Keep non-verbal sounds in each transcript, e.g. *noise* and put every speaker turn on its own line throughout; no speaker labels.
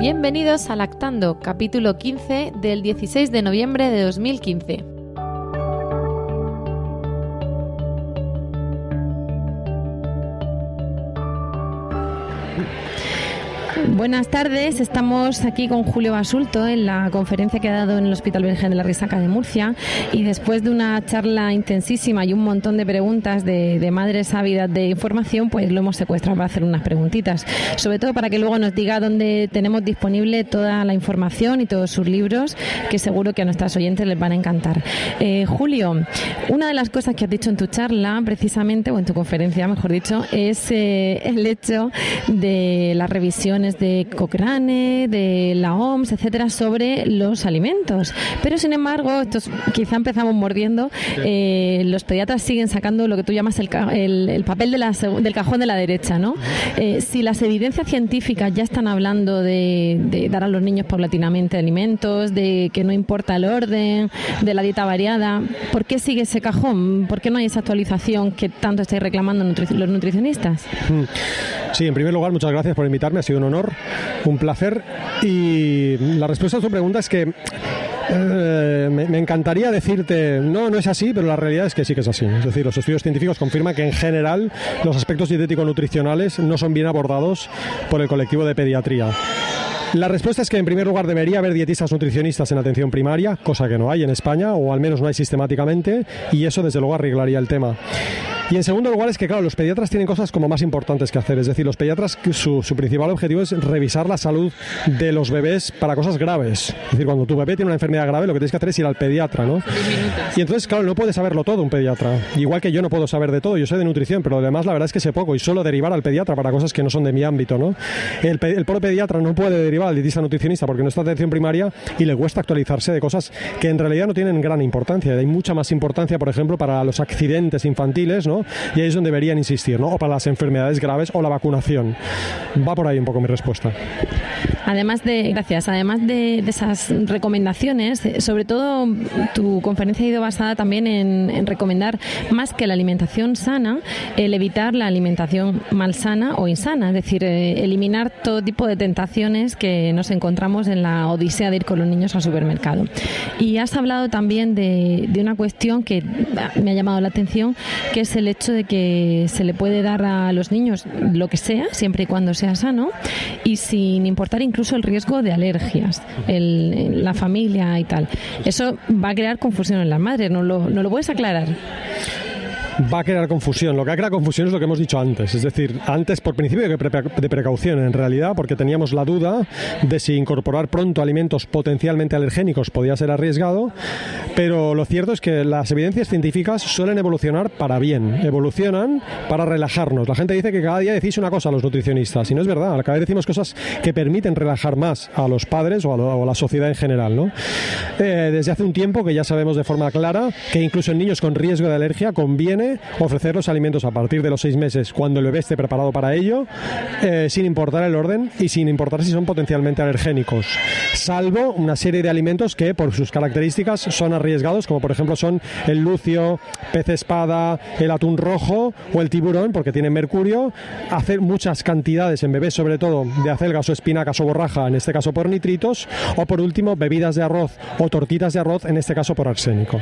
Bienvenidos a Lactando, capítulo 15 del 16 de noviembre de 2015. Buenas tardes, estamos aquí con Julio Basulto en la conferencia que ha dado en el Hospital Virgen de la Risaca de Murcia y después de una charla intensísima y un montón de preguntas de, madres ávidas de información, pues lo hemos secuestrado para hacer unas preguntitas, sobre todo para que luego nos diga dónde tenemos disponible toda la información y todos sus libros, que seguro que a nuestras oyentes les van a encantar. Eh, Julio, una de las cosas que has dicho en tu charla, precisamente, o en tu conferencia, mejor dicho, es eh, el hecho de las revisiones de Cochrane, de la OMS, etcétera, sobre los alimentos. Pero sin embargo, estos, quizá empezamos mordiendo, eh, los pediatras siguen sacando lo que tú llamas el, el, papel de la, del cajón de la derecha, ¿no? Eh, si las evidencias científicas ya están hablando de, dar a los niños paulatinamente alimentos, de que no importa el orden, de la dieta variada, ¿por qué sigue ese cajón? ¿Por qué no hay esa actualización que tanto estáis reclamando los nutricionistas?
Mm. Sí, en primer lugar, muchas gracias por invitarme, ha sido un honor, un placer. Y la respuesta a tu pregunta es que eh, me, encantaría decirte, no, no es así, pero la realidad es que sí que es así. Es decir, los estudios científicos confirman que en general los aspectos dietético-nutricionales no son bien abordados por el colectivo de pediatría. La respuesta es que en primer lugar debería haber dietistas nutricionistas en atención primaria, cosa que no hay en España, o al menos no hay sistemáticamente, y eso desde luego arreglaría el tema. Y en segundo lugar es que, claro, los pediatras tienen cosas como más importantes que hacer. Es decir, los pediatras, su, su principal objetivo es revisar la salud de los bebés para cosas graves. Es decir, cuando tu bebé tiene una enfermedad grave, lo que tienes que hacer es ir al pediatra, ¿no? Y entonces, claro, no puede saberlo todo un pediatra. Igual que yo no puedo saber de todo, yo soy de nutrición, pero además la verdad es que sé poco y solo derivar al pediatra para cosas que no son de mi ámbito, ¿no? El, el propio pediatra no puede derivar al dietista nutricionista porque no está en atención primaria y le cuesta actualizarse de cosas que en realidad no tienen gran importancia. Hay mucha más importancia, por ejemplo, para los accidentes infantiles, ¿no? Y ahí es donde deberían insistir, ¿no? O para las enfermedades graves o la vacunación. Va por ahí un poco mi respuesta.
Además de, gracias, además de, esas recomendaciones, eh, sobre todo tu conferencia ha ido basada también en, recomendar más que la alimentación sana, el evitar la alimentación malsana o insana, es decir, eh, eliminar todo tipo de tentaciones que nos encontramos en la odisea de ir con los niños al supermercado. Y has hablado también de, de una cuestión que me ha llamado la atención, que es el hecho de que se le puede dar a los niños lo que sea, siempre y cuando sea sano, y sin importar incluso el riesgo de alergias en la familia y tal. Eso va a crear confusión en las madres, ¿no lo, no lo puedes aclarar?
Va a crear confusión. Lo que ha creado confusión es lo que hemos dicho antes. Es decir, antes por principio de precaución, en realidad, porque teníamos la duda de si incorporar pronto alimentos potencialmente alergénicos podía ser arriesgado, pero lo cierto es que las evidencias científicas suelen evolucionar para bien, evolucionan para relajarnos. La gente dice que cada día decís una cosa a los nutricionistas, y no es verdad, cada vez decimos cosas que permiten relajar más a los padres o a, la sociedad en general. ¿no? Eh, desde hace un tiempo que ya sabemos de forma clara que incluso en niños con riesgo de alergia conviene ofrecer los alimentos a partir de los seis meses cuando el bebé esté preparado para ello, eh, sin importar el orden y sin importar si son potencialmente alergénicos, salvo una serie de alimentos que por sus características son arriesgados, como por ejemplo son el lucio, pez espada, el atún rojo o el tiburón, porque tienen mercurio, hacer muchas cantidades en bebés, sobre todo de acelgas o espinacas o borraja, en este caso por nitritos, o por último bebidas de arroz o tortitas de arroz, en este caso por arsénico.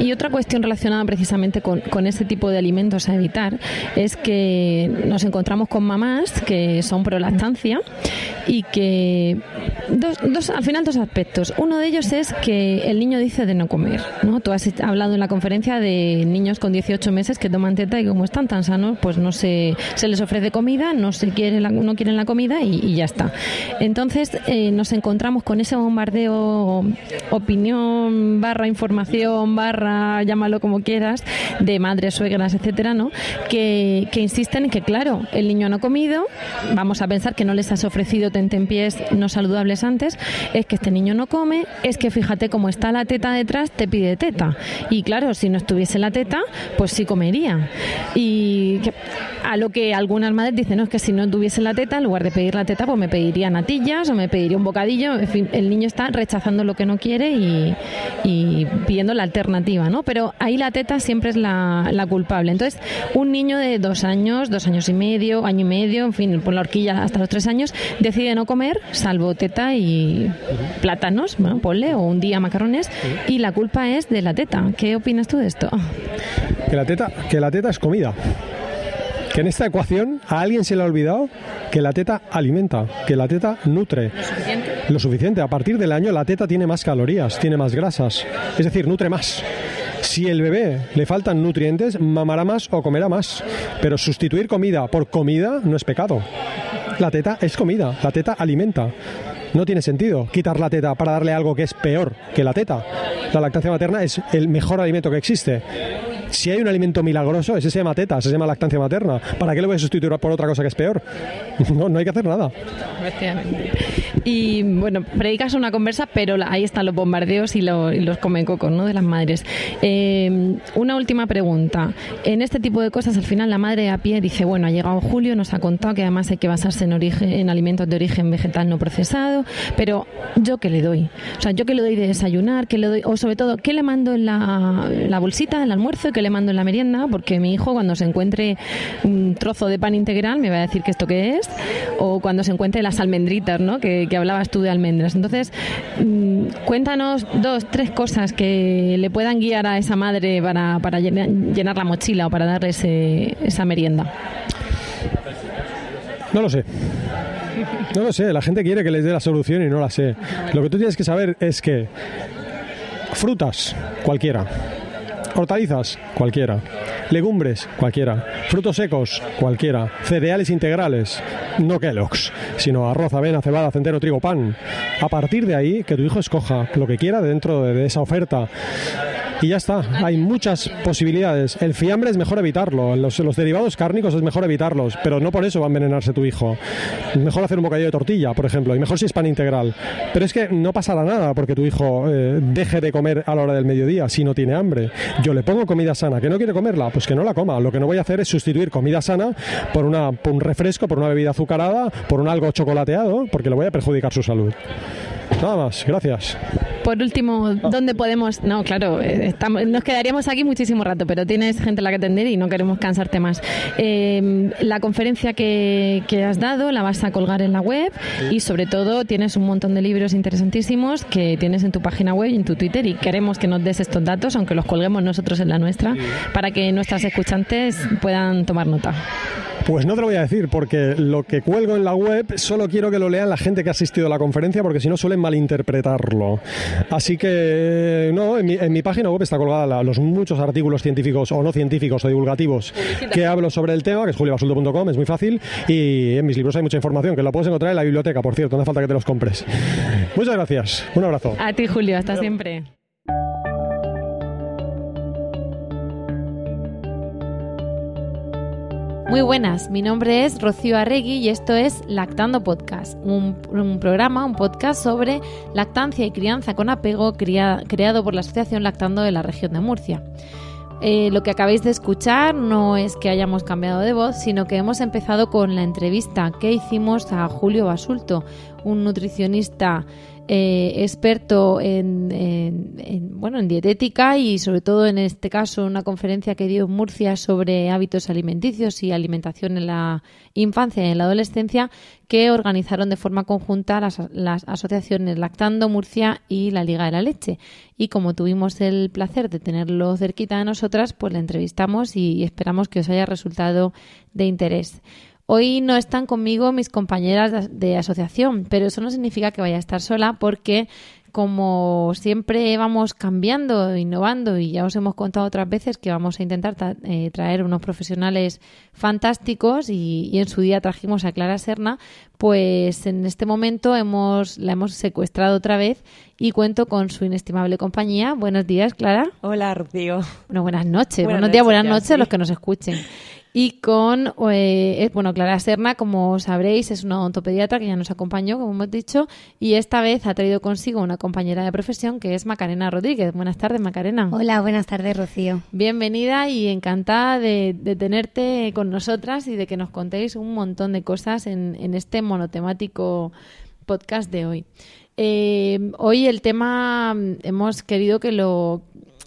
Y otra cuestión relacionada precisamente con, con este tipo de alimentos a evitar es que nos encontramos con mamás que son pro lactancia y que dos, dos, al final dos aspectos. Uno de ellos es que el niño dice de no comer. ¿no? Tú has hablado en la conferencia de niños con 18 meses que toman teta y como están tan sanos, pues no se, se les ofrece comida, no se quiere no quieren la comida y, ya está. Entonces eh, nos encontramos con ese bombardeo opinión barra información barra llámalo como quieras de madres, suegras, etcétera, ¿no? Que, que insisten en que claro, el niño no ha comido, vamos a pensar que no les has ofrecido tentempiés no saludables antes, es que este niño no come, es que fíjate cómo está la teta detrás, te pide teta. Y claro, si no estuviese la teta, pues sí comería. Y a lo que algunas madres dicen, no, es que si no tuviese la teta, en lugar de pedir la teta, pues me pediría natillas o me pediría un bocadillo. En fin, el niño está rechazando lo que no quiere y, pidiendo la alternativa, ¿no? Pero ahí la teta siempre es la, la culpable. Entonces, un niño de dos años, dos años y medio, año y medio, en fin, por la horquilla hasta los tres años, decide no comer, salvo teta y plátanos, bueno, ponle, o un día macarrones, y la culpa es de la teta. ¿Qué opinas tú de esto?
Que la teta, que la teta es comida. Que en esta ecuación a alguien se le ha olvidado que la teta alimenta, que la teta nutre.
Lo suficiente.
Lo suficiente. A partir del año la teta tiene más calorías, tiene más grasas. Es decir, nutre más. Si el bebé le faltan nutrientes, mamará más o comerá más. Pero sustituir comida por comida no es pecado. La teta es comida, la teta alimenta. No tiene sentido quitar la teta para darle algo que es peor que la teta. La lactancia materna es el mejor alimento que existe. Si hay un alimento milagroso, ese se llama teta, se llama lactancia materna. ¿Para qué lo voy a sustituir por otra cosa que es peor? *laughs* No, no hay que hacer nada.
Y bueno, predicas una conversa, pero ahí están los bombardeos y, los comecocos ¿no? de las madres. Eh, una última pregunta. En este tipo de cosas, al final la madre a pie dice, bueno, ha llegado Julio, nos ha contado que además hay que basarse en, origen, en alimentos de origen vegetal no procesado, pero ¿yo qué le doy? O sea, ¿yo qué le doy de desayunar? ¿Qué le doy? O sobre todo, ¿qué le mando en la, bolsita del almuerzo? ¿Qué le mando en la merienda? Porque mi hijo cuando se encuentre un trozo de pan integral me va a decir que esto qué es, o cuando se encuentre las almendritas, ¿no? Que, que hablabas tú de almendras. Entonces, mm, cuéntanos dos, tres cosas que le puedan guiar a esa madre para, para llenar la mochila o para darle esa merienda.
No lo sé. No lo sé, la gente quiere que les dé la solución y no la sé. Lo que tú tienes que saber es que frutas, cualquiera. Hortalizas, cualquiera. Legumbres, cualquiera. Frutos secos, cualquiera. Cereales integrales, no Kellogg's, sino arroz, avena, cebada, centeno, trigo, pan. A partir de ahí, que tu hijo escoja lo que quiera dentro de esa oferta y ya está. Hay muchas posibilidades. El fiambre es mejor evitarlo. Los, derivados cárnicos es mejor evitarlos, pero no por eso va a envenenarse tu hijo. Es mejor hacer un bocadillo de tortilla, por ejemplo, y mejor si es pan integral. Pero es que no pasará nada porque tu hijo eh, deje de comer a la hora del mediodía si no tiene hambre. Yo le pongo comida sana. ¿Que no quiere comerla? Pues que no la coma. Lo que no voy a hacer es sustituir comida sana por, una, por un refresco, por una bebida azucarada, por un algo chocolateado, porque le voy a perjudicar su salud. Nada más, gracias.
Por último, ¿dónde podemos...? No, claro, eh, estamos, nos quedaríamos aquí muchísimo rato, pero tienes gente a la que atender y no queremos cansarte más. Eh, la conferencia que, que, has dado la vas a colgar en la web y sobre todo tienes un montón de libros interesantísimos que tienes en tu página web y en tu Twitter y queremos que nos des estos datos, aunque los colguemos nosotros en la nuestra, para que nuestras escuchantes puedan tomar nota.
Pues no te lo voy a decir, porque lo que cuelgo en la web solo quiero que lo lean la gente que ha asistido a la conferencia, porque si no suelen malinterpretarlo. Así que, no, en mi, página web está colgada los muchos artículos científicos o no científicos o divulgativos que hablo sobre el tema, que es juliobasulto.com, es muy fácil, y en mis libros hay mucha información, que lo puedes encontrar en la biblioteca, por cierto, no hace falta que te los compres. Muchas gracias, un abrazo.
A ti, Julio, hasta siempre. Muy buenas, mi nombre es Rocío Arregui y esto es Lactando Podcast, un, programa, un podcast sobre lactancia y crianza con apego creado por la Asociación Lactando de la región de Murcia. Eh, lo que acabáis de escuchar no es que hayamos cambiado de voz, sino que hemos empezado con la entrevista que hicimos a Julio Basulto, un nutricionista eh, experto en, bueno, en dietética y sobre todo en este caso una conferencia que dio en Murcia sobre hábitos alimenticios y alimentación en la infancia y en la adolescencia que organizaron de forma conjunta las, las asociaciones Lactando Murcia y la Liga de la Leche. Y como tuvimos el placer de tenerlo cerquita de nosotras, pues le entrevistamos y esperamos que os haya resultado de interés. Hoy no están conmigo mis compañeras de, asociación, pero eso no significa que vaya a estar sola porque como siempre vamos cambiando, innovando y ya os hemos contado otras veces que vamos a intentar eh, traer unos profesionales fantásticos y, en su día trajimos a Clara Serna, pues en este momento hemos, la hemos secuestrado otra vez y cuento con su inestimable compañía. Buenos días, Clara.
Hola, Rocío.
Bueno, buenas noches. Buenos días, buenas noches a los que nos escuchen y con, eh, bueno, Clara Serna, como sabréis, es una odontopediatra que ya nos acompañó, como hemos dicho, y esta vez ha traído consigo una compañera de profesión que es Macarena Rodríguez. Buenas tardes, Macarena.
Hola, buenas tardes, Rocío.
Bienvenida y encantada de, tenerte con nosotras y de que nos contéis un montón de cosas en, en este monotemático podcast de hoy. Eh, hoy el tema hemos querido que lo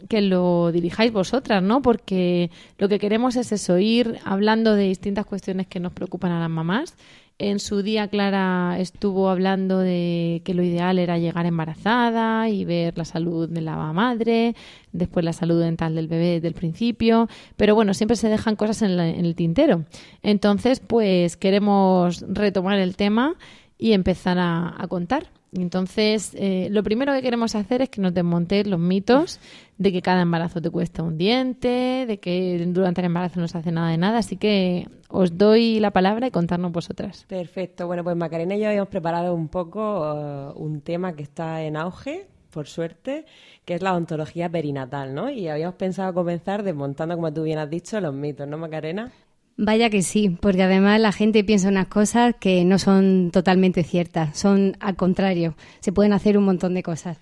que lo dirijáis vosotras, ¿no? Porque lo que queremos es eso, ir hablando de distintas cuestiones que nos preocupan a las mamás. En su día Clara estuvo hablando de que lo ideal era llegar embarazada y ver la salud de la madre, después la salud dental del bebé desde el principio, pero bueno, siempre se dejan cosas en, el tintero. Entonces, pues queremos retomar el tema y empezar a contar. Entonces, eh, lo primero que queremos hacer es que nos desmontéis los mitos de que cada embarazo te cuesta un diente, de que durante el embarazo no se hace nada de nada. Así que os doy la palabra y contarnos vosotras.
Perfecto. Bueno, pues Macarena y yo habíamos preparado un poco uh, un tema que está en auge, por suerte, que es la ontología perinatal, ¿no? Y habíamos pensado comenzar desmontando, como tú bien has dicho, los mitos, ¿no, Macarena?
Vaya que sí, porque además la gente piensa unas cosas que no son totalmente ciertas, son al contrario, se pueden hacer un montón de cosas.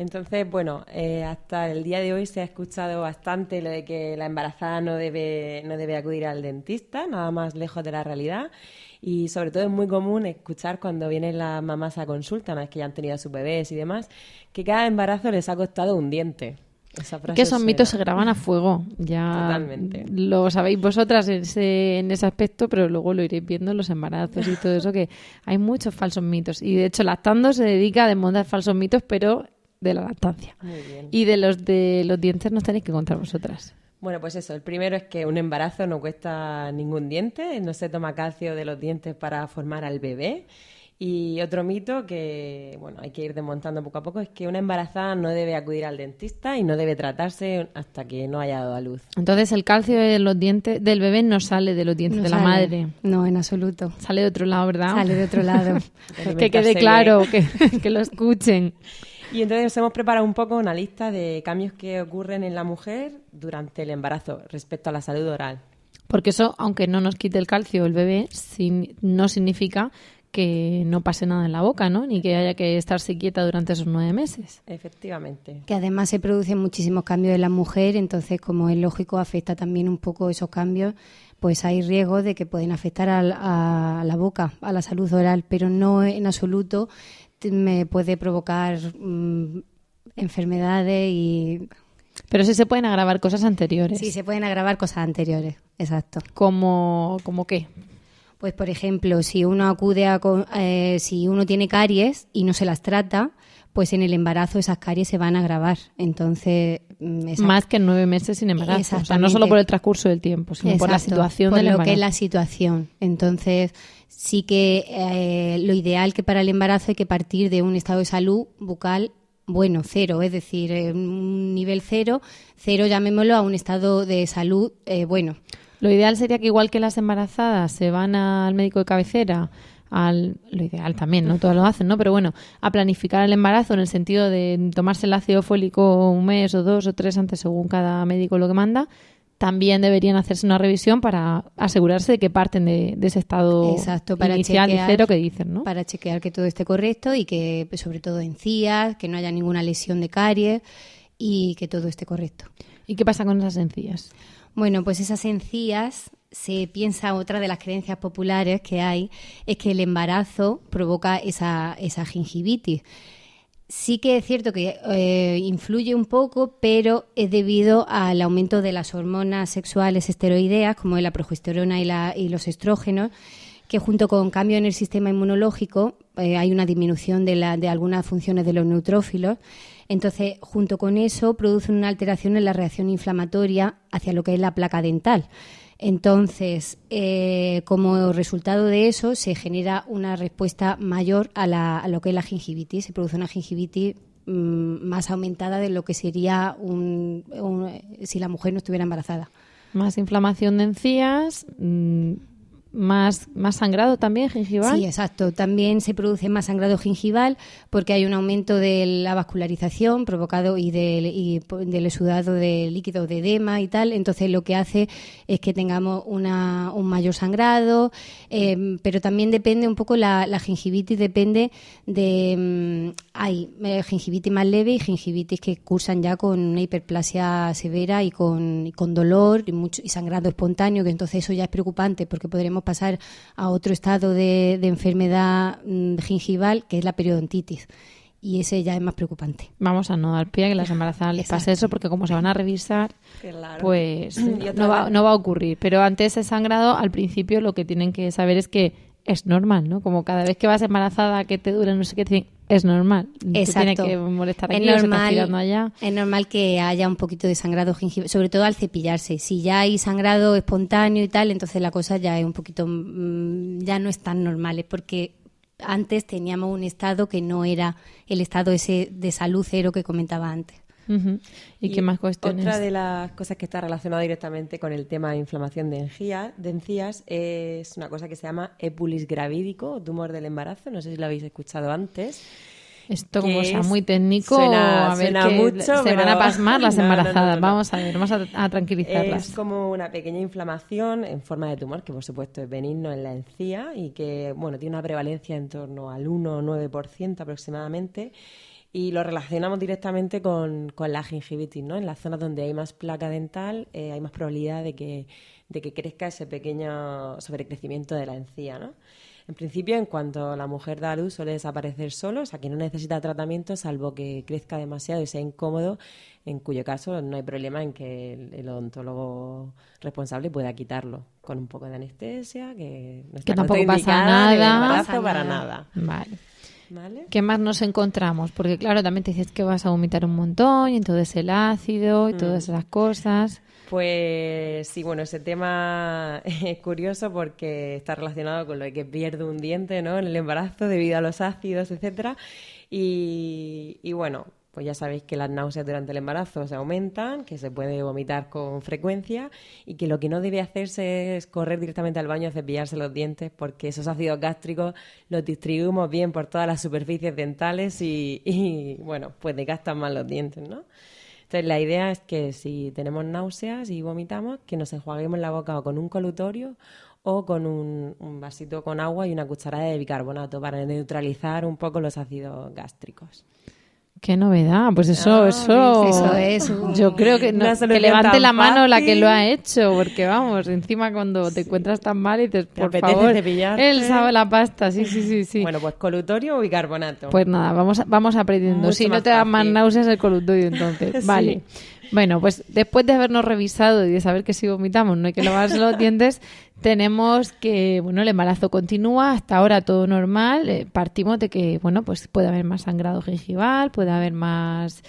Entonces, bueno, eh, hasta el día de hoy se ha escuchado bastante lo de que la embarazada no debe, no debe acudir al dentista, nada más lejos de la realidad. Y sobre todo es muy común escuchar cuando vienen las mamás a consulta, una vez que ya han tenido a sus bebés y demás, que cada embarazo les ha costado un diente
que esos mitos se graban a fuego. Ya lo sabéis vosotras en ese, en ese aspecto, pero luego lo iréis viendo en los embarazos y todo eso, que hay muchos falsos mitos. Y de hecho, Lactando se dedica a desmontar falsos mitos, pero de la lactancia. Y de los de los dientes nos tenéis que contar vosotras.
Bueno, pues eso. El primero es que un embarazo no cuesta ningún diente, no se toma calcio de los dientes para formar al bebé. Y otro mito que, bueno, hay que ir desmontando poco a poco es que una embarazada no debe acudir al dentista y no debe tratarse hasta que no haya dado a luz.
Entonces el calcio de los dientes del bebé no sale de los dientes de la madre.
No, en absoluto.
Sale de otro lado, ¿verdad?
Sale de otro lado. *laughs*
que quede claro, que, *laughs* que lo escuchen.
Y entonces hemos preparado un poco una lista de cambios que ocurren en la mujer durante el embarazo respecto a la salud oral.
Porque eso, aunque no nos quite el calcio el bebé, no significa que no pase nada en la boca, ¿no? Ni que haya que estarse quieta durante esos nueve meses.
Efectivamente.
Que además se producen muchísimos cambios en la mujer, entonces, como es lógico, afecta también un poco esos cambios, pues hay riesgo de que pueden afectar a, la boca, a la salud oral, pero no en absoluto me puede provocar mm, enfermedades y
pero sí se pueden agravar cosas anteriores.
Sí, se pueden agravar cosas anteriores, exacto.
¿Como, como qué?
Pues, por ejemplo, si uno acude a, eh, si uno tiene caries y no se las trata, pues en el embarazo esas caries se van a agravar. Entonces,
mm, más que nueve meses sin embarazo. O sea, no solo por el transcurso del tiempo, sino por la situación
por
lo
que es la situación. Entonces, sí que eh, lo ideal que para el embarazo hay que partir de un estado de salud bucal bueno, cero, es decir, un nivel cero, cero llamémoslo a un estado de salud eh, bueno.
Lo ideal sería que igual que las embarazadas se van al médico de cabecera, al, lo ideal también, no todos lo hacen, ¿no? Pero bueno, a planificar el embarazo en el sentido de tomarse el ácido fólico un mes o dos o tres antes según cada médico lo que manda, también deberían hacerse una revisión para asegurarse de que parten de, ese estado
Exacto, para
inicial
chequear,
cero que dicen, ¿no?
Para chequear que todo esté correcto y que, pues, sobre todo encías, que no haya ninguna lesión de caries y que todo esté correcto.
¿Y qué pasa con esas encías?
Bueno, pues esas encías se piensa otra de las creencias populares que hay es que el embarazo provoca esa, esa gingivitis. Sí que es cierto que eh, influye un poco, pero es debido al aumento de las hormonas sexuales esteroideas, como la progesterona y, la, y los estrógenos, que junto con cambio en el sistema inmunológico eh, hay una disminución de, la, de algunas funciones de los neutrófilos entonces, junto con eso, producen una alteración en la reacción inflamatoria hacia lo que es la placa dental. Entonces, eh, como resultado de eso, se genera una respuesta mayor a, la, a lo que es la gingivitis. Se produce una gingivitis mm, más aumentada de lo que sería un, si la mujer no estuviera embarazada.
Más inflamación de encías, mm, más, más sangrado también gingival.
Sí, exacto. También se produce más sangrado gingival porque hay un aumento de la vascularización provocado y del, y del exudado de líquido de edema y tal. Entonces lo que hace es que tengamos una, un mayor sangrado, eh, pero también depende un poco la, gingivitis, depende de... Mm, hay eh, gingivitis más leve y gingivitis que cursan ya con una hiperplasia severa y con, y con dolor y, mucho, y sangrado espontáneo, que entonces eso ya es preocupante porque podremos pasar a otro estado de, enfermedad mm, gingival, que es la periodontitis y ese ya es más preocupante.
Vamos a no dar pie a que las embarazadas les pase eso, porque como se van a revisar, pues *clears throat* no va, no va, a ocurrir. Pero ante ese sangrado, al principio lo que tienen que saber es que es normal, ¿no? Como cada vez que vas embarazada, que te dura no sé qué, es normal.
Exacto.
que molestar
aquí, es normal, allá. Es normal que haya un poquito de sangrado gingival, sobre todo al cepillarse. Si ya hay sangrado espontáneo y tal, entonces la cosa ya es un poquito, mm, ya no es tan normal, es porque antes teníamos un estado que no era el estado ese de salud cero que comentaba antes.
¿Y, qué más cuestiones?
Otra de las cosas que está relacionada directamente con el tema de inflamación de, de encías es una cosa que se llama epulis gravídico, tumor del embarazo. No sé si lo habéis escuchado antes.
Esto como sea muy técnico, suena, a ver mucho, se van a pasmar las *laughs* embarazadas. vamos a ver, vamos a, tranquilizarlas.
Es como una pequeña inflamación en forma de tumor, que por supuesto es benigno en la encía y que bueno tiene una prevalencia en torno al 1 o 9% aproximadamente y lo relacionamos directamente con, la gingivitis, ¿no? En las zonas donde hay más placa dental eh, hay más probabilidad de que, de que crezca ese pequeño sobrecrecimiento de la encía, ¿no? En principio, en cuanto la mujer da a luz, suele desaparecer solo, o sea que no necesita tratamiento, salvo que crezca demasiado y sea incómodo, en cuyo caso no hay problema en que el, odontólogo responsable pueda quitarlo con un poco de anestesia, que
no está que tampoco pasa nada.
para nada.
Vale. ¿Qué más nos encontramos? Porque claro, también te dices que vas a vomitar un montón y entonces el ácido y todas mm. esas cosas.
Pues sí, bueno, ese tema *laughs* es curioso porque está relacionado con lo de que pierde un diente ¿no? en el embarazo debido a los ácidos, etcétera. Y, y bueno, pues ya sabéis que las náuseas durante el embarazo se aumentan, que se puede vomitar con frecuencia y que lo que no debe hacerse es correr directamente al baño a cepillarse los dientes porque esos ácidos gástricos los distribuimos bien por todas las superficies dentales y, bueno, pues desgastan más los dientes, ¿no? Entonces la idea es que si tenemos náuseas y vomitamos, que nos enjuaguemos la boca o con un colutorio o con un, un vasito con agua y una cucharada de bicarbonato para neutralizar un poco los ácidos gástricos.
Qué novedad, pues eso, ah, eso,
eso es.
Yo creo que, que levante la mano la que lo ha hecho, porque vamos, encima cuando te encuentras tan mal y dices, por favor, él sabe la pasta, sí, sí, sí, sí.
Bueno, pues colutorio o bicarbonato.
Pues nada, vamos, vamos aprendiendo. si no te da más náuseas el colutorio, entonces, *laughs* vale. Bueno, pues después de habernos revisado y de saber que si vomitamos no hay que lavarse los dientes, tenemos que, bueno, el embarazo continúa, hasta ahora todo normal, eh, partimos de que, bueno, pues puede haber más sangrado gingival, puede haber más,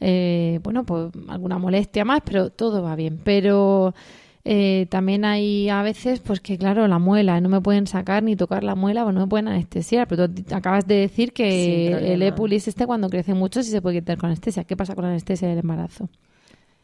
eh, bueno, pues alguna molestia más, pero todo va bien. Pero eh, también hay a veces, pues que claro, la muela, no me pueden sacar ni tocar la muela, o no me pueden anestesiar, pero tú acabas de decir que el epulis este cuando crece mucho sí se puede quitar con anestesia. ¿Qué pasa con la anestesia del embarazo?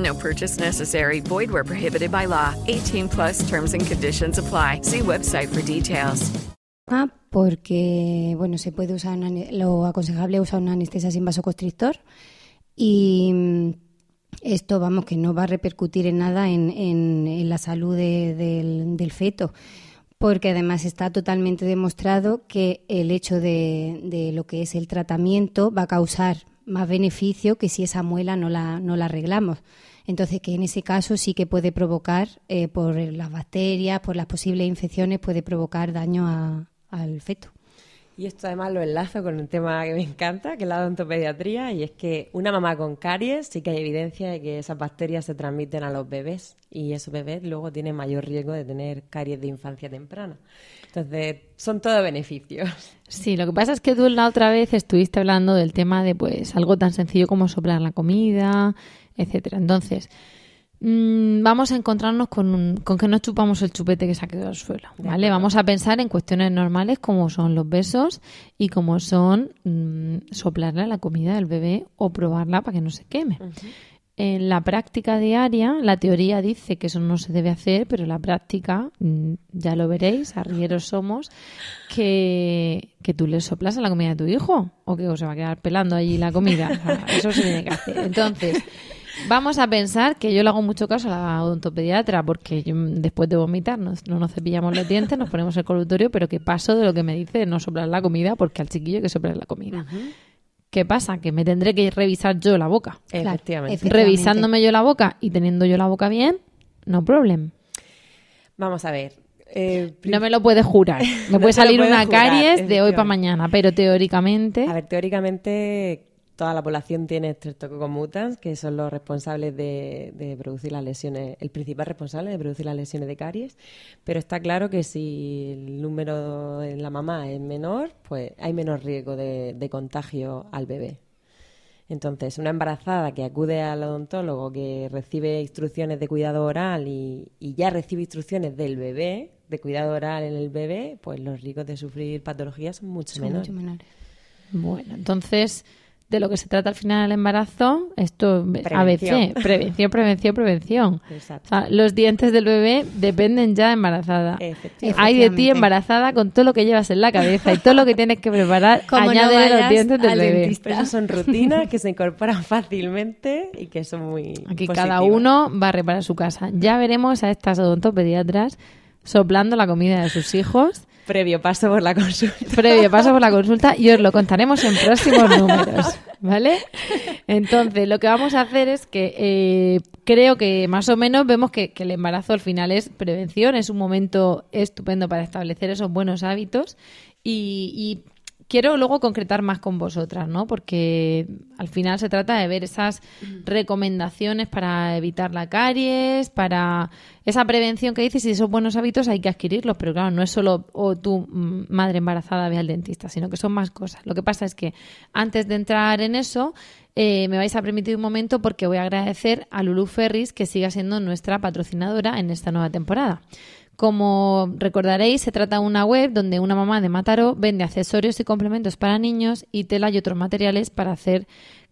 No purchase necessary. Void where prohibited by law. 18 plus terms and conditions apply. See website for details.
porque bueno se puede usar lo aconsejable es usar una anestesia sin vasoconstrictor y mm, esto vamos que no va a repercutir en nada en, la salud del, del, feto porque además está totalmente demostrado que el hecho de, de, lo que es el tratamiento va a causar más beneficio que si esa muela no la, no la arreglamos. Entonces, que en ese caso sí que puede provocar, eh, por las bacterias, por las posibles infecciones, puede provocar daño a, al feto.
Y esto además lo enlazo con un tema que me encanta, que es la odontopediatría, y es que una mamá con caries sí que hay evidencia de que esas bacterias se transmiten a los bebés y esos bebés luego tienen mayor riesgo de tener caries de infancia temprana. Entonces, son todos beneficios.
Sí, lo que pasa es que tú la otra vez estuviste hablando del tema de pues algo tan sencillo como soplar la comida, etcétera. Entonces, Mm, vamos a encontrarnos con, con, que no chupamos el chupete que se ha quedado al suelo, ¿vale? Vamos a pensar en cuestiones normales como son los besos y como son mm, soplarle la comida del bebé o probarla para que no se queme. En la práctica diaria, la teoría dice que eso no se debe hacer, pero la práctica, mm, ya lo veréis, arrieros somos, que, que tú le soplas a la comida de tu hijo o que se va a quedar pelando allí la comida. *laughs* eso se tiene que hacer. Entonces, Vamos a pensar que yo le hago mucho caso a la odontopediatra porque después de vomitar no, nos cepillamos los dientes, nos ponemos el colutorio, pero que paso de lo que me dice no soplar la comida porque al chiquillo hay que soplar la comida. ¿Qué pasa? Que me tendré que revisar yo la boca.
Efectivamente.
Revisándome yo la boca y teniendo yo la boca bien, no problem.
Vamos a ver.
Eh, no me lo puedes jurar. *laughs* Me puede salir una caries de hoy para mañana, pero teóricamente.
A ver, teóricamente toda la población tiene Streptococcus mutans, que son los responsables de, producir las lesiones, el principal responsable de producir las lesiones de caries, pero está claro que si el número en la mamá es menor, pues hay menos riesgo de, contagio al bebé. Entonces, una embarazada que acude al odontólogo, que recibe instrucciones de cuidado oral y, ya recibe instrucciones del bebé, de cuidado oral en el bebé, pues los riesgos de sufrir patologías son mucho menores.
Bueno, entonces de lo que se trata al final del embarazo, esto ABC, prevención, prevención, prevención. los dientes del bebé dependen ya de embarazada. Hay de ti embarazada con todo lo que llevas en la cabeza y todo lo que tienes que preparar, *laughs* añade los dientes del bebé.
Pero son rutinas que se incorporan fácilmente y que son muy
Aquí cada uno va a reparar su casa. Ya veremos a estas odontopediatras soplando la comida de sus hijos
Previo paso por la consulta.
Previo paso por la consulta y os lo contaremos en próximos *laughs* números, ¿vale? Entonces, lo que vamos a hacer es que eh, creo que más o menos vemos que, el embarazo al final es prevención, es un momento estupendo para establecer esos buenos hábitos y quiero luego concretar más con vosotras, ¿no? Porque al final se trata de ver esas recomendaciones para evitar la caries, para esa prevención que dices y esos buenos hábitos hay que adquirirlos, pero claro, no es solo o tu mm, madre embarazada ve al dentista, sino que son más cosas. Lo que pasa es que antes de entrar en eso, eh, me vais a permitir un momento porque voy a agradecer a Lulu Ferris que siga siendo nuestra patrocinadora en esta nueva temporada. Como recordaréis, se trata de una web donde una mamá de Mataró vende accesorios y complementos para niños y tela y otros materiales para hacer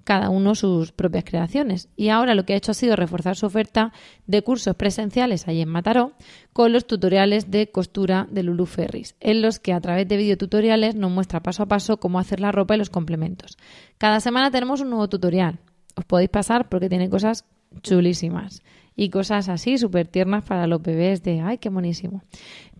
cada uno sus propias creaciones. Y ahora lo que ha hecho ha sido reforzar su oferta de cursos presenciales allí en Mataró con los tutoriales de costura de Lulu Ferris, en los que a través de videotutoriales nos muestra paso a paso cómo hacer la ropa y los complementos. Cada semana tenemos un nuevo tutorial. Os podéis pasar porque tiene cosas chulísimas y cosas así súper tiernas para los bebés de ¡ay, qué monísimo!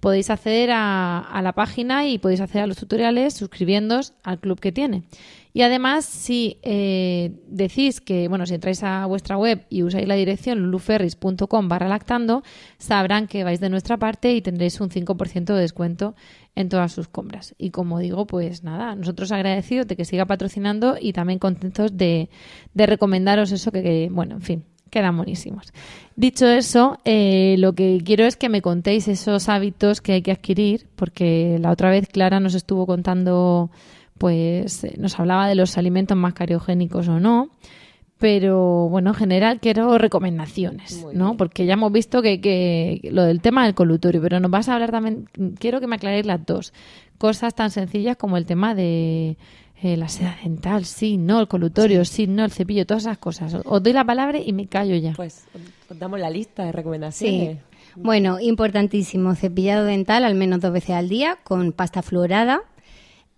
Podéis acceder a, la página y podéis acceder a los tutoriales suscribiéndoos al club que tiene. Y además, si eh, decís que, bueno, si entráis a vuestra web y usáis la dirección luluferris.com barra lactando, sabrán que vais de nuestra parte y tendréis un 5% de descuento en todas sus compras. Y como digo, pues nada, nosotros agradecidos de que siga patrocinando y también contentos de, de recomendaros eso que, bueno, en fin, quedan buenísimos. Dicho eso, eh, lo que quiero es que me contéis esos hábitos que hay que adquirir, porque la otra vez Clara nos estuvo contando, pues nos hablaba de los alimentos más cariogénicos o no. Pero bueno, en general quiero recomendaciones, ¿no? Porque ya hemos visto que, que lo del tema del colutorio, pero nos vas a hablar también, quiero que me aclaréis las dos cosas tan sencillas como el tema de eh, la seda dental, sí, no, el colutorio, sí. no, el cepillo, todas esas cosas. Os doy la palabra y me callo ya.
Pues os damos la lista de recomendaciones.
Bueno, importantísimo, cepillado dental al menos dos veces al día con pasta fluorada,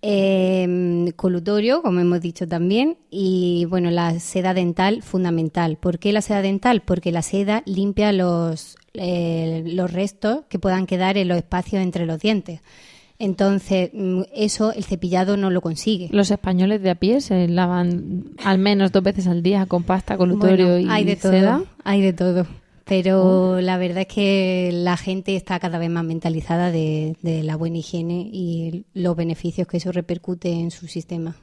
eh, colutorio, como hemos dicho también, y bueno, la seda dental fundamental. ¿Por qué la seda dental? Porque la seda limpia los, eh, los restos que puedan quedar en los espacios entre los dientes. Entonces, mm, eso el cepillado no lo consigue.
Los españoles de a pie se lavan al menos dos veces al día con pasta, colutorio
Bueno,
y
hay de
seda.
todo, hay de todo. Pero la verdad es que la gente está cada vez más mentalizada de, de la buena higiene y los beneficios que eso repercute en su sistema.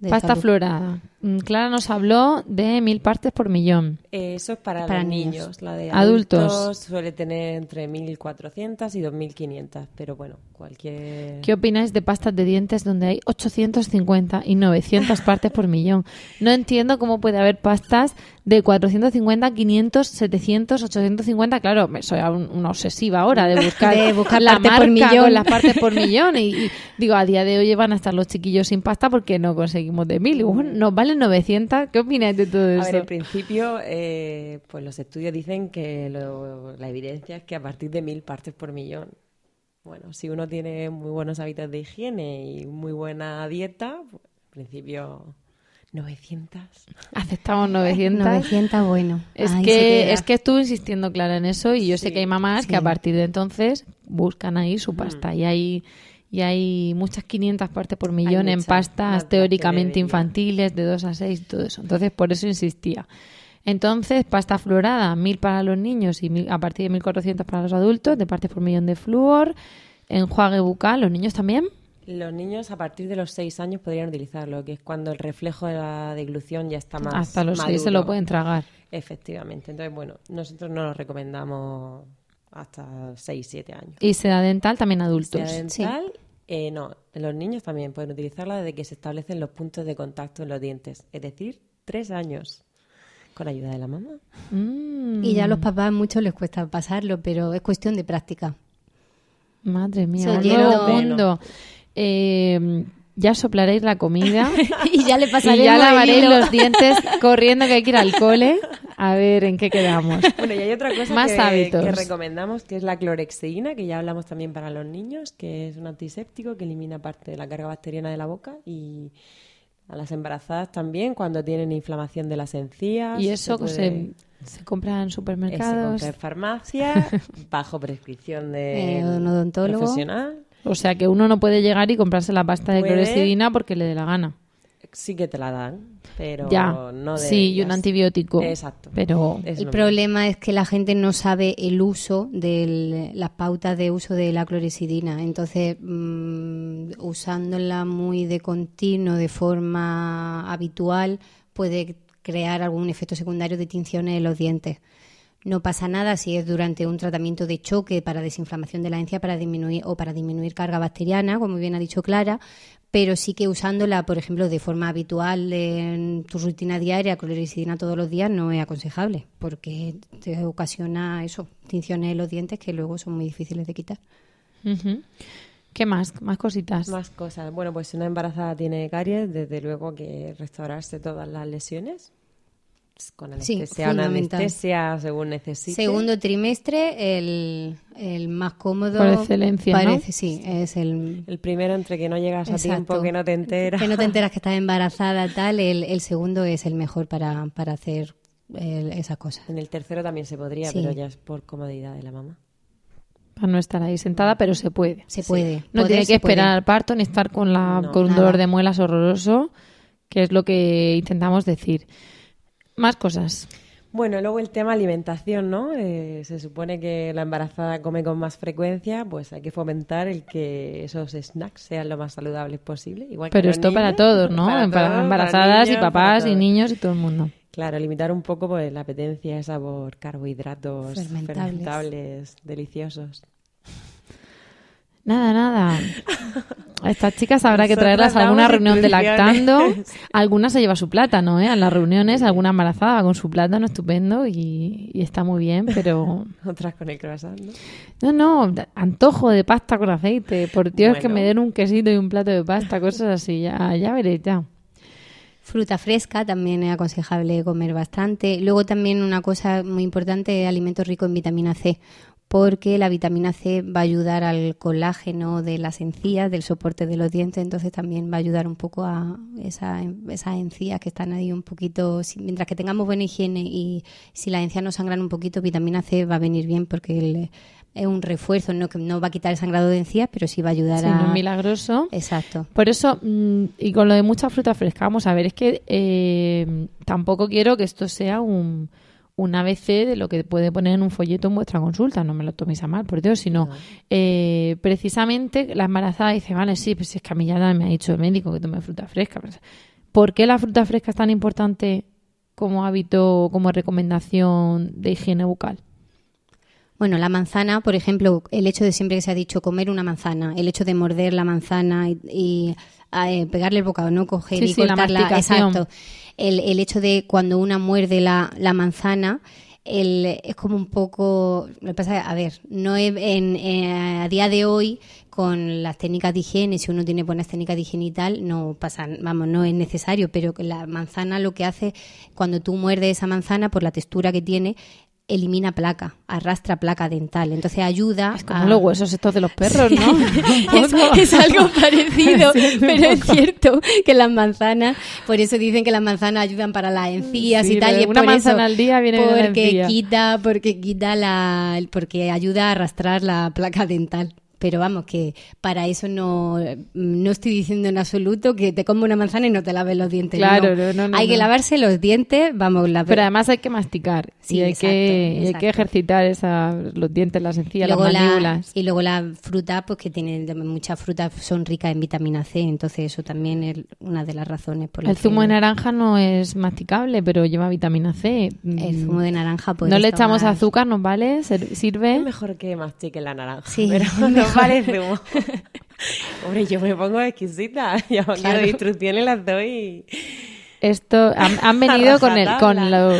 De
Pasta
salud.
florada. Mm, Clara nos habló de mil partes por millón.
Eh, Eso es para,
Para
los
niños.
niños. La de
Adultos.
adultos. suele tener entre 1.400 y 2.500, pero bueno, cualquier...
¿Qué opináis de pastas de dientes donde hay 850 y 900 partes por millón? No entiendo cómo puede haber pastas de 450, 500, 700, 850. Claro, me- soy un- una obsesiva ahora de buscar,
De buscar
la marca
por millón.
con las partes por millón. Y, y digo, a día de hoy van a estar los chiquillos sin pasta porque no conseguimos de mil. Y bueno, nos valen 900. ¿Qué opináis de todo
A
eso?
ver, en principio, eh, pues los estudios dicen que lo- la evidencia es que a partir de 1.000 partes por millón. Bueno, si uno tiene muy buenos hábitos de higiene y muy buena dieta, pues, en principio 900.
Aceptamos 900.
900, bueno.
Es
ahí
que, es que estuve insistiendo Clara en eso y yo sé que hay mamás
sí.
que a partir de entonces buscan ahí su pasta y hay y hay muchas 500 partes por millón en pastas teóricamente infantiles de 2 a 6 y todo eso. Entonces por eso insistía. Entonces, pasta florada, 1000 para los niños y mil- a partir de 1400 para los adultos, de partes por millón de flúor, enjuague bucal, los niños también.
Los niños a partir de los 6 años podrían utilizarlo, que es cuando el reflejo de la deglución ya está más
Hasta los 6 se lo pueden tragar.
Efectivamente. Entonces, bueno, nosotros no lo recomendamos hasta 6, 7 años.
Y seda dental también adultos.
Sea dental, eh, no, los niños también pueden utilizarla desde que se establecen los puntos de contacto en los dientes, es decir, 3 años, con ayuda de la mamá.
Mm,
Y ya a los papás muchos les cuesta pasarlo, pero es cuestión de práctica.
Madre mía, nuevo mundo. Eh, ya soplaréis la comida *laughs*
y ya le
y
pasaremos
ya lavaréis
hilo.
los dientes *laughs* corriendo que hay que ir al cole. A ver en qué quedamos.
Bueno, y hay otra cosa
Más
que,
hábitos.
que recomendamos, que es la clorexidina, que ya hablamos también para los niños, que es un antiséptico que elimina parte de la carga bacteriana de la boca y a las embarazadas también cuando tienen inflamación de las encías.
Y eso
puede-
se, se compra en
eh, se
supermercados.
compra en *laughs* farmacia, bajo prescripción de
Eh, un odontólogo.
profesional.
O sea que uno no puede llegar y comprarse la pasta de clorexidina porque le dé la gana.
Sí que te la dan, pero
ya,
no
sí, y un antibiótico.
Exacto.
Pero
Es
El problema es que la gente no sabe el uso de las pautas de uso de la clorexidina. Entonces, mm, usándola muy de continuo, de forma habitual, puede crear algún efecto secundario de tinciones en los dientes. No pasa nada si es durante un tratamiento de choque para desinflamación de la encía para disminuir o para disminuir carga bacteriana, como bien ha dicho Clara, pero sí que usándola, por ejemplo, de forma habitual en tu rutina diaria, clorexidina todos los días, no es aconsejable, porque te ocasiona eso, tinciones en los dientes que luego son muy difíciles de quitar.
¿Qué más? Más cositas.
Más cosas. Bueno, pues si una embarazada tiene caries, desde luego que restaurarse todas las lesiones con
Sí,
anestesia o
fundamental.
anestesia según necesite.
Segundo trimestre, el, el más cómodo.
Por excelencia, ¿no?
Parece, sí, es el,
El primero entre que no llegas a tiempo, que no te enteras.
Que no te *laughs* enteras que estás embarazada, tal. El, el segundo es el mejor para, para hacer el- esas cosas.
En el tercero también se podría,
Sí.
pero ya es por comodidad de la mamá.
Para no estar ahí sentada, pero se puede.
Se puede.
No
Poder
tiene que esperar al parto ni estar con, la,
No,
con un
nada.
dolor de muelas horroroso, que es lo que intentamos decir. Más cosas.
Bueno, luego el tema alimentación, ¿no? Eh, se supone que la embarazada come con más frecuencia, pues hay que fomentar el que esos snacks sean lo más saludables posible. Igual
Pero esto para todos, ¿no?
para
Para
todos, para
embarazadas y
niños,
papás y niños y todo el mundo.
Claro, limitar un poco pues la apetencia esa por carbohidratos
Fermentables.
fermentables, deliciosos.
Nada, nada. A estas chicas habrá que
Nosotras
traerlas a alguna reunión de lactando. Alguna se lleva su plátano, ¿eh? A las reuniones, alguna embarazada con su plátano estupendo y, y está muy bien, pero... *laughs*
Otras con el croissant, ¿no?
No, no, antojo de pasta con aceite. Por Dios, que me den un quesito y un plato de pasta, cosas así. Ya, ya veréis, ya.
Fruta fresca también es aconsejable comer bastante. Luego también una cosa muy importante alimentos ricos en vitamina C, porque la vitamina C va a ayudar al colágeno de las encías, del soporte de los dientes, entonces también va a ayudar un poco a esa, esas encías que están ahí un poquito, mientras que tengamos buena higiene y si las encías no sangran un poquito, vitamina C va a venir bien porque es un refuerzo, no que no va a quitar el sangrado de encías, pero sí va a ayudar
sí,
a...
No es milagroso.
Exacto.
Por eso, mm, y con lo de mucha fruta fresca, vamos a ver, es que eh, tampoco quiero que esto sea un un ABC de lo que puede poner en un folleto en vuestra consulta, no me lo toméis a mal, por Dios, sino eh, precisamente la embarazada dice, vale, sí, pues es que a mí ya me ha dicho el médico que tome fruta fresca. ¿Por qué la fruta fresca es tan importante como hábito, como recomendación de higiene bucal?
Bueno, la manzana, por ejemplo, el hecho de siempre que se ha dicho comer una manzana, el hecho de morder la manzana y, eh, pegarle el bocado, no coger y cortarla, exacto el, el hecho de cuando una muerde la, la manzana, el, es como un poco. Lo que pasa a ver, no en, eh, a día de hoy, con las técnicas de higiene, si uno tiene buenas técnicas de higiene y tal, no pasa, vamos, no es necesario, pero la manzana lo que hace, cuando tú muerdes esa manzana, por la textura que tiene, elimina placa, arrastra placa dental. Entonces ayuda.
Es como los huesos estos de los perros, ¿no? *laughs*
es, algo *laughs* parecido, pero es cierto que las manzanas, por eso dicen que las manzanas ayudan para las encías y tal. Y
una manzana al día viene
porque quita, porque quita la, porque ayuda a arrastrar la placa dental pero vamos, que para eso no, no estoy diciendo en absoluto que te como una manzana y no te laves los dientes.
Claro, no. no,
hay que lavarse los dientes, vamos. La...
Pero además hay que masticar sí, y hay, que, hay que ejercitar esa, los dientes, las encías, las mandíbulas.
y luego la fruta, pues que tienen muchas frutas son ricas en vitamina C, entonces eso también es una de las razones por las
El zumo de naranja no es masticable, pero lleva vitamina C.
El zumo de naranja, pues.
No le echamos azúcar, ¿nos vale? ¿Sirve?
Es mejor que mastique la naranja. Sí, pero *laughs* parece. *laughs* Hombre, yo me pongo exquisita. *laughs* Ya claro. las instrucciones las doy.
Esto han, *laughs* venido con, el, con,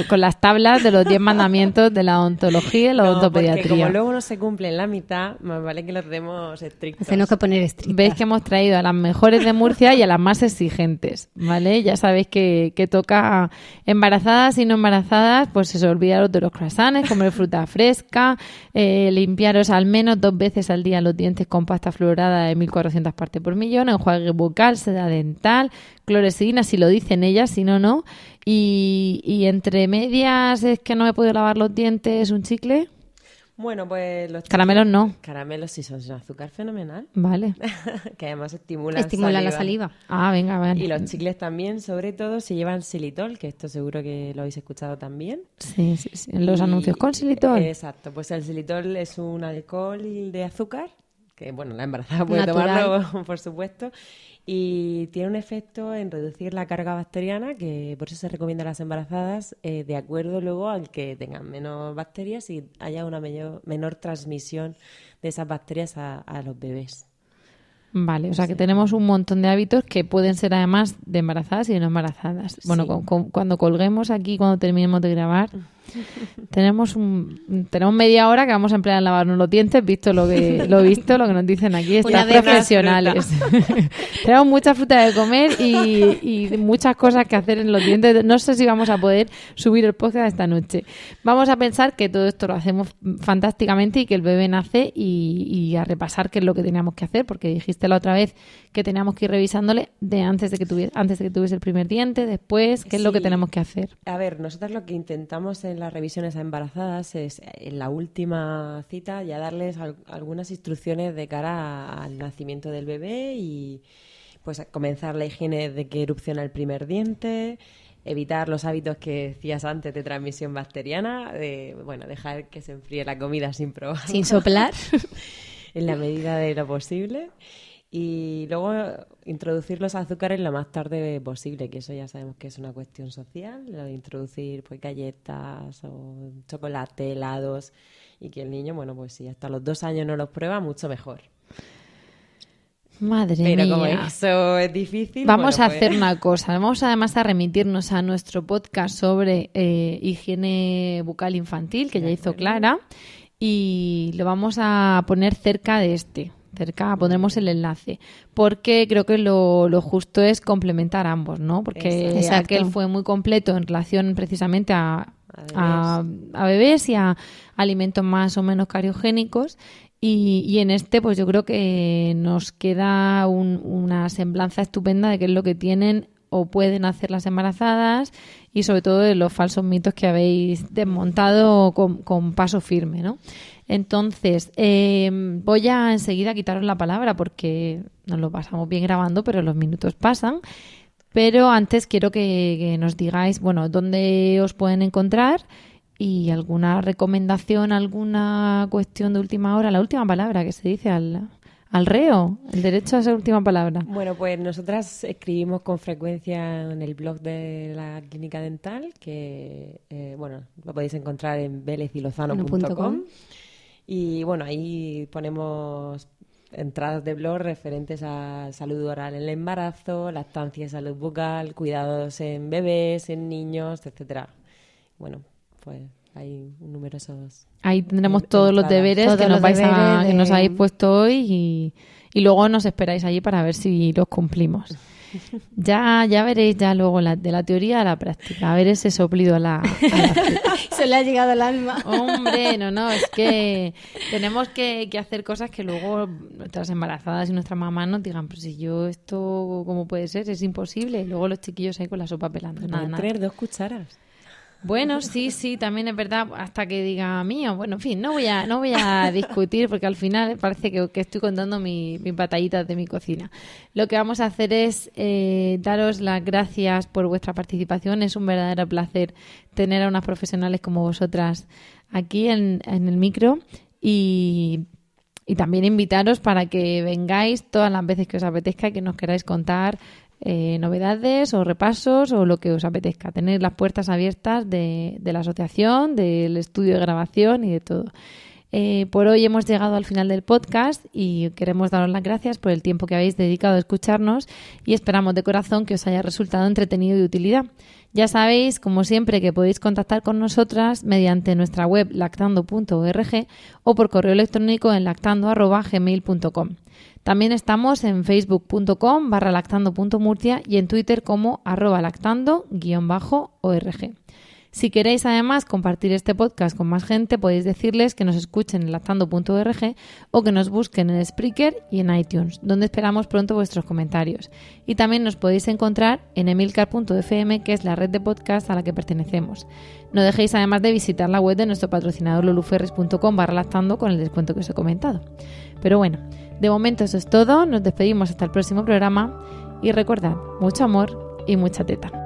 con, las tablas de los 10 mandamientos de la ontología y la no, ontopediatría.
como luego no se cumplen la mitad, más vale que los demos estrictos.
Tenemos que poner estrictos.
Veis que hemos traído a las mejores de Murcia y a las más exigentes, ¿vale? Ya sabéis que, que toca embarazadas y no embarazadas, pues se olvidaros de los croissants, comer fruta fresca, eh, limpiaros al menos dos veces al día los dientes con pasta fluorada de 1400 partes por millón, enjuague bucal, seda dental, cloresidina, si lo dicen ellas, si no, no. Y, y entre medias es que no me puedo lavar los dientes, un chicle.
Bueno, pues los
caramelos no.
Caramelos sí son azúcar fenomenal.
Vale. *laughs*
que además estimulan
Estimula la saliva.
Ah, venga, vale.
Y los chicles también, sobre todo, si llevan xilitol, que esto seguro que lo habéis escuchado también.
Sí, sí, sí. En los anuncios con xilitol.
Exacto, pues el xilitol es un alcohol de azúcar, que bueno, la embarazada puede tomarlo, *laughs* por supuesto, y tiene un efecto en reducir la carga bacteriana, que por eso se recomienda a las embarazadas, eh, de acuerdo luego al que tengan menos bacterias y haya una menor transmisión de esas bacterias a, los bebés.
Vale, o sea que tenemos un montón de hábitos que pueden ser además de embarazadas y de no embarazadas. Bueno, cuando colguemos aquí, cuando terminemos de grabar, *laughs* tenemos un, tenemos media hora que vamos a emplear en lavarnos los dientes, visto lo que *laughs* lo visto, lo que nos dicen aquí, estas profesionales. *laughs* tenemos mucha fruta de comer y, muchas cosas que hacer en los dientes. No sé si vamos a poder subir el podcast esta noche. Vamos a pensar que todo esto lo hacemos fantásticamente y que el bebé nace y, a repasar qué es lo que teníamos que hacer, porque dijiste la otra vez que teníamos que ir revisándole de antes de que tuviese, antes de que tuviese el primer diente, después, qué es lo que tenemos que hacer.
A ver, nosotros lo que intentamos en las revisiones a embarazadas es en la última cita ya darles algunas instrucciones de cara al nacimiento del bebé y pues comenzar la higiene de que erupciona el primer diente, evitar los hábitos que decías antes de transmisión bacteriana, de bueno, dejar que se enfríe la comida sin probar.
Sin soplar. *laughs*
en la medida de lo posible y luego introducir los azúcares lo más tarde posible, que eso ya sabemos que es una cuestión social, lo de introducir pues galletas o chocolate, helados y que el niño, bueno, pues si hasta los dos años no los prueba, mucho mejor.
Madre
Pero como eso es difícil.
Vamos a hacer pues una cosa. Vamos además a remitirnos a nuestro podcast sobre eh, higiene bucal infantil, que ya hizo Clara, y lo vamos a poner cerca de este cerca pondremos el enlace, porque creo que lo, lo justo es complementar ambos, ¿no? Porque aquel fue muy completo en relación precisamente a a, bebés y a alimentos más o menos cariogénicos. Y, en este, pues yo creo que nos queda una semblanza estupenda de qué es lo que tienen o pueden hacer las embarazadas y sobre todo de los falsos mitos que habéis desmontado con, paso firme, ¿no? Entonces, eh, voy a enseguida quitaros la palabra porque nos lo pasamos bien grabando, pero los minutos pasan. Pero antes quiero que, nos digáis, bueno, dónde os pueden encontrar y alguna recomendación, alguna cuestión de última hora, la última palabra que se dice al, al reo, el derecho a esa última palabra.
Bueno, pues nosotras escribimos con frecuencia en el blog de la clínica dental, que eh, bueno, lo podéis encontrar en velezilozano.com. Y bueno, ahí ponemos entradas de blog referentes a salud oral en el embarazo, lactancia y salud bucal, cuidados en bebés, en niños, etcétera. Bueno, pues hay numerosos.
Ahí tendremos todos los deberes que nos, vais a, que nos habéis puesto hoy y, luego nos esperáis allí para ver si los cumplimos. Ya, ya veréis ya luego la, de la teoría a la práctica, a ver ese soplido a la, *laughs*
Se le ha llegado al alma.
Hombre, no, no, es que tenemos que, hacer cosas que luego nuestras embarazadas y nuestras mamás nos digan, pues si yo esto, ¿cómo puede ser? Es imposible. Y luego los chiquillos ahí con la sopa pelando. Nada, nada.
dos cucharas.
Bueno, sí, sí, también es verdad, hasta que diga mío. Bueno, en fin, no voy a, no voy a *laughs* discutir porque al final parece que, estoy contando mis mi batallitas de mi cocina. Lo que vamos a hacer es eh, daros las gracias por vuestra participación. Es un verdadero placer tener a unas profesionales como vosotras aquí en, en el micro y y también invitaros para que vengáis todas las veces que os apetezca y que nos queráis contar eh, novedades o repasos o lo que os apetezca. Tener las puertas abiertas de, la asociación, del estudio de grabación y de todo. Eh, por hoy hemos llegado al final del podcast y queremos daros las gracias por el tiempo que habéis dedicado a escucharnos y esperamos de corazón que os haya resultado entretenido y de utilidad. Ya sabéis, como siempre, que podéis contactar con nosotras mediante nuestra web lactando.org o por correo electrónico en lactando.gmail.com. También estamos en facebook.com barra lactando.murcia y en Twitter como arroba lactando-org. Si queréis además compartir este podcast con más gente, podéis decirles que nos escuchen en lactando.org o que nos busquen en Spreaker y en iTunes, donde esperamos pronto vuestros comentarios. Y también nos podéis encontrar en emilcar.fm, que es la red de podcast a la que pertenecemos. No dejéis además de visitar la web de nuestro patrocinador loluferres.com barra lactando con el descuento que os he comentado. Pero bueno, de momento eso es todo, nos despedimos hasta el próximo programa y recordad, mucho amor y mucha teta.